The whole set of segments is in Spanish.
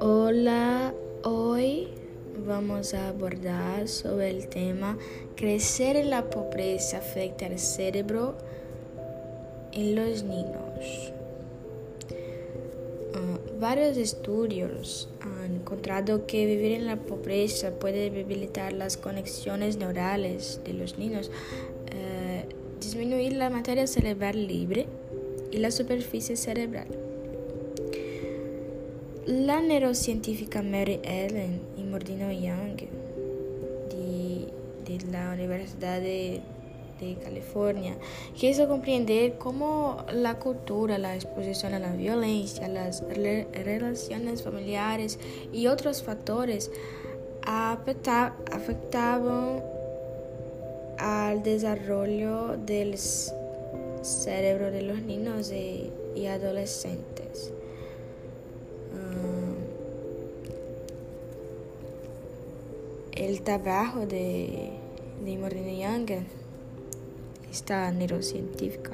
Hola, hoy vamos a abordar sobre el tema crecer en la pobreza afecta el cerebro en los niños. Uh, varios estudios han encontrado que vivir en la pobreza puede debilitar las conexiones neurales de los niños, uh, disminuir la materia cerebral libre la superficie cerebral. La neurocientífica Mary Ellen y Mordino Young de, la Universidad de, de, California quiso comprender cómo la cultura, la exposición a la violencia, las relaciones familiares y otros factores afectaban al desarrollo del cerebro de los niños y adolescentes. el trabajo de, de Young, esta neurocientífica,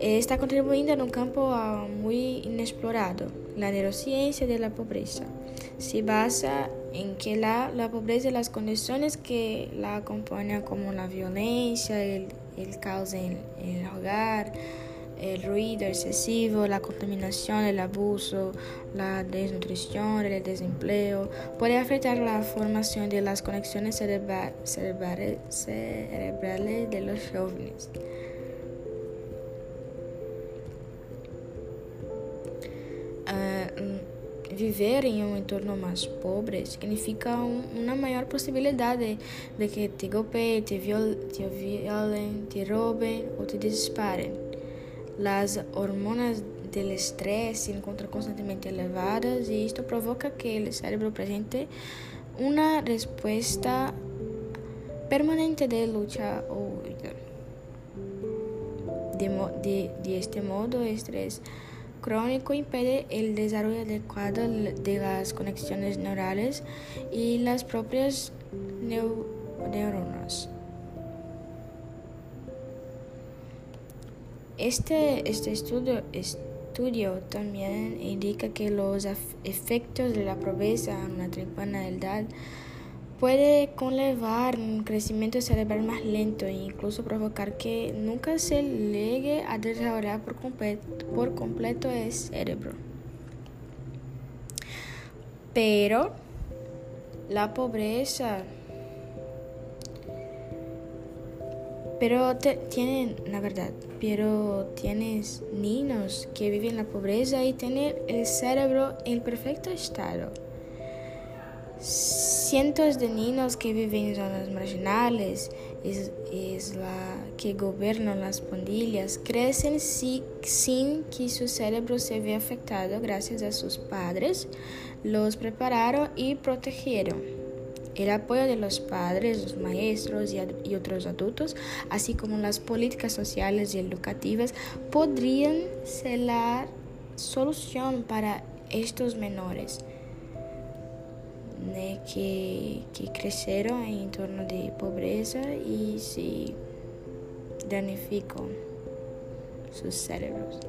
está contribuyendo en un campo ah, muy inexplorado, la neurociencia de la pobreza. Se basa en que la, la pobreza y las condiciones que la componen como la violencia, el, caos en, el hogar, el ruido excesivo, la contaminación, el abuso, la desnutrición, el desempleo, puede afectar la formación de las conexiones cerebrales de los jóvenes. Viver em um entorno mais pobre significa um, uma maior possibilidade de que te golpeiem, te, viol te violem, te roubem ou te disparem. Las hormonas del estrés se encuentran constantemente elevadas y esto provoca que el cerebro presente una respuesta permanente de lucha o huida. De, de, de, este modo, el estrés crónico impide el desarrollo adecuado de las conexiones neurales y las propias neuronas. Este, este estudio, estudio también indica que los efectos de la pobreza en una temprana edad puede conllevar un crecimiento cerebral más lento e incluso provocar que nunca se llegue a desarrollar por completo, el cerebro. Pero la pobreza Pero tienen, la verdad, pero tienes niños que viven en la pobreza y tienen el cerebro en perfecto estado. Cientos de niños que viven en zonas marginales, es, la que gobiernan las pandillas, crecen sin que su cerebro se vea afectado gracias a sus padres, los prepararon y protegieron. El apoyo de los padres, los maestros y, otros adultos, así como las políticas sociales y educativas, podrían ser la solución para estos menores que, que crecieron en entorno de pobreza y se danificó sus cerebros.